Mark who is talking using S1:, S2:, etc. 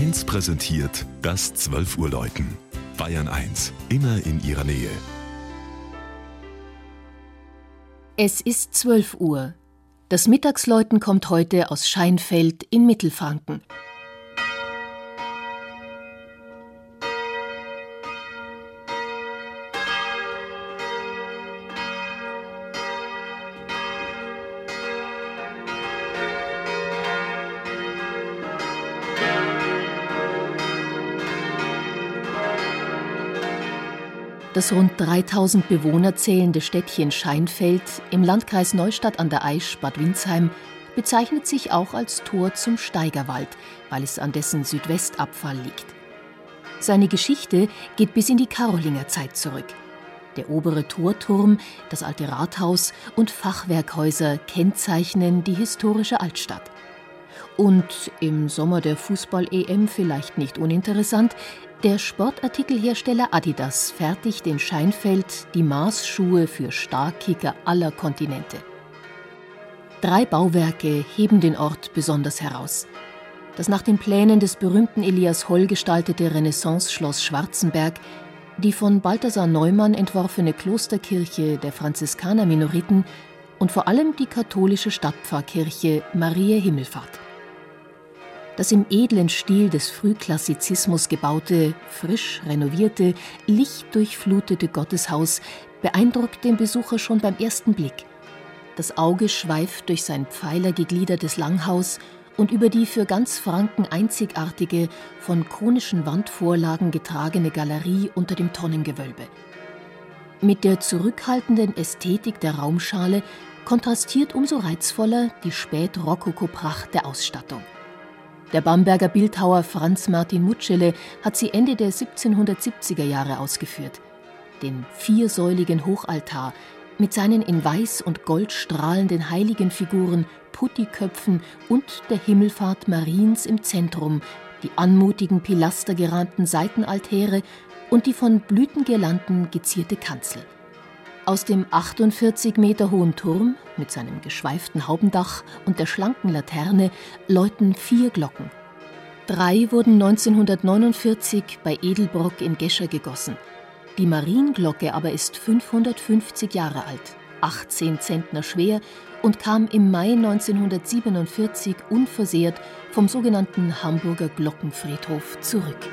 S1: 1 präsentiert das 12 Uhr Läuten. Bayern 1, immer in ihrer Nähe.
S2: Es ist 12 Uhr. Das Mittagsläuten kommt heute aus Scheinfeld in Mittelfranken. Das rund 3000 Bewohner zählende Städtchen Scheinfeld im Landkreis Neustadt an der Aisch, Bad Windsheim, bezeichnet sich auch als Tor zum Steigerwald, weil es an dessen Südwestabfall liegt. Seine Geschichte geht bis in die Karolingerzeit zurück. Der obere Torturm, das alte Rathaus und Fachwerkhäuser kennzeichnen die historische Altstadt. Und im Sommer der Fußball-EM vielleicht nicht uninteressant, der Sportartikelhersteller Adidas fertigt in Scheinfeld die Maßschuhe für Starkkicker aller Kontinente. Drei Bauwerke heben den Ort besonders heraus. Das nach den Plänen des berühmten Elias Holl gestaltete Renaissance-Schloss Schwarzenberg, die von Balthasar Neumann entworfene Klosterkirche der Franziskaner-Minoriten und vor allem die katholische Stadtpfarrkirche Maria Himmelfahrt. Das im edlen Stil des Frühklassizismus gebaute, frisch renovierte, lichtdurchflutete Gotteshaus beeindruckt den Besucher schon beim ersten Blick. Das Auge schweift durch sein pfeilergegliedertes Langhaus und über die für ganz Franken einzigartige, von konischen Wandvorlagen getragene Galerie unter dem Tonnengewölbe. Mit der zurückhaltenden Ästhetik der Raumschale kontrastiert umso reizvoller die Spätrokoko-Pracht der Ausstattung. Der Bamberger Bildhauer Franz Martin Mutschele hat sie Ende der 1770er Jahre ausgeführt. Den viersäuligen Hochaltar mit seinen in Weiß und Gold strahlenden Heiligenfiguren, Puttiköpfen und der Himmelfahrt Mariens im Zentrum, die anmutigen pilastergerahmten Seitenaltäre und die von Blütengirlanden gezierte Kanzel. Aus dem 48 Meter hohen Turm mit seinem geschweiften Haubendach und der schlanken Laterne läuten vier Glocken. Drei wurden 1949 bei Edelbrock in Gescher gegossen. Die Marienglocke aber ist 550 Jahre alt, 18 Zentner schwer und kam im Mai 1947 unversehrt vom sogenannten Hamburger Glockenfriedhof zurück.